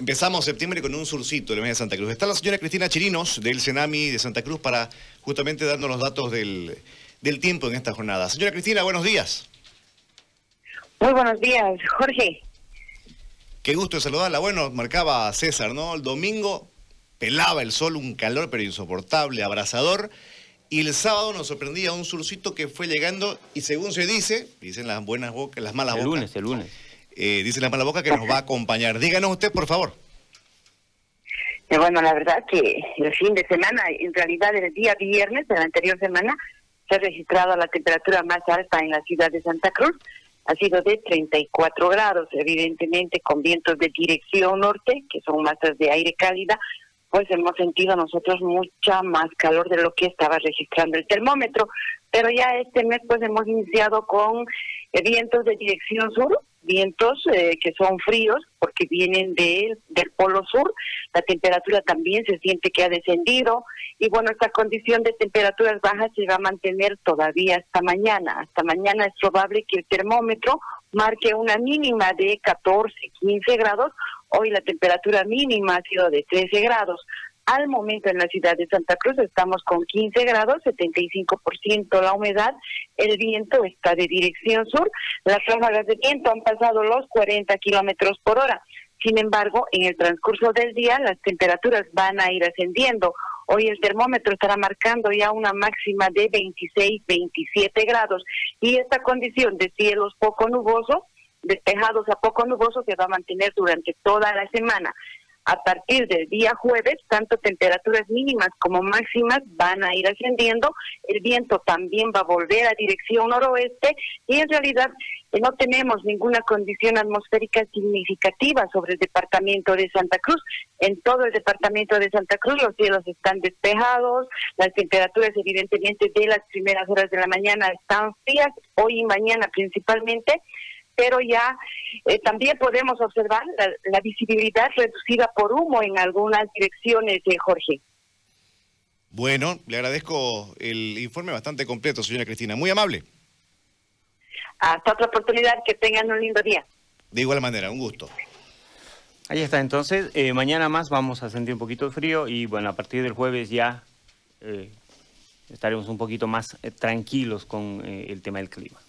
empezamos septiembre con un surcito en la de Santa Cruz. Está la señora Cristina Chirinos del Senami de Santa Cruz para justamente darnos los datos del, tiempo en esta jornada. Señora Cristina, buenos días. Muy buenos días, Jorge. Qué gusto de saludarla. Bueno, marcaba César, ¿no? El domingo pelaba el sol, un calor pero insoportable, abrasador. Y el sábado nos sorprendía un surcito que fue llegando y según se dice, dicen las buenas bocas, las malas bocas. El lunes, el lunes eh, dice la mala boca que nos va a acompañar. Díganos usted, por favor. Eh, bueno, la verdad que el fin de semana, en realidad el día viernes de la anterior semana, se ha registrado la temperatura más alta en la ciudad de Santa Cruz. Ha sido de 34 grados, evidentemente con vientos de dirección norte, que son masas de aire cálida, pues hemos sentido nosotros mucha más calor de lo que estaba registrando el termómetro. Pero ya este mes pues hemos iniciado con eh, vientos de dirección sur, vientos eh, que son fríos porque vienen de, del polo sur, la temperatura también se siente que ha descendido y bueno, esta condición de temperaturas bajas se va a mantener todavía hasta mañana. Hasta mañana es probable que el termómetro marque una mínima de 14, 15 grados, hoy la temperatura mínima ha sido de 13 grados. Al momento en la ciudad de Santa Cruz estamos con 15 grados, 75% la humedad, el viento está de dirección sur, las ráfagas de viento han pasado los 40 kilómetros por hora. Sin embargo, en el transcurso del día las temperaturas van a ir ascendiendo. Hoy el termómetro estará marcando ya una máxima de 26, 27 grados y esta condición de cielos poco nubosos, despejados a poco nubosos, se va a mantener durante toda la semana a partir del día jueves, tanto temperaturas mínimas como máximas van a ir ascendiendo, el viento también va a volver a dirección noroeste y en realidad eh, no tenemos ninguna condición atmosférica significativa sobre el departamento de Santa Cruz. En todo el departamento de Santa Cruz los cielos están despejados, las temperaturas evidentemente de las primeras horas de la mañana están frías, hoy y mañana principalmente, pero ya eh, también podemos observar la, visibilidad reducida por humo en algunas direcciones, de Jorge. Bueno, le agradezco el informe bastante completo, señora Cristina. Muy amable. Hasta otra oportunidad, que tengan un lindo día. De igual manera, un gusto. Ahí está, entonces, eh, mañana más vamos a sentir un poquito de frío y bueno, a partir del jueves ya eh, estaremos un poquito más tranquilos con el tema del clima.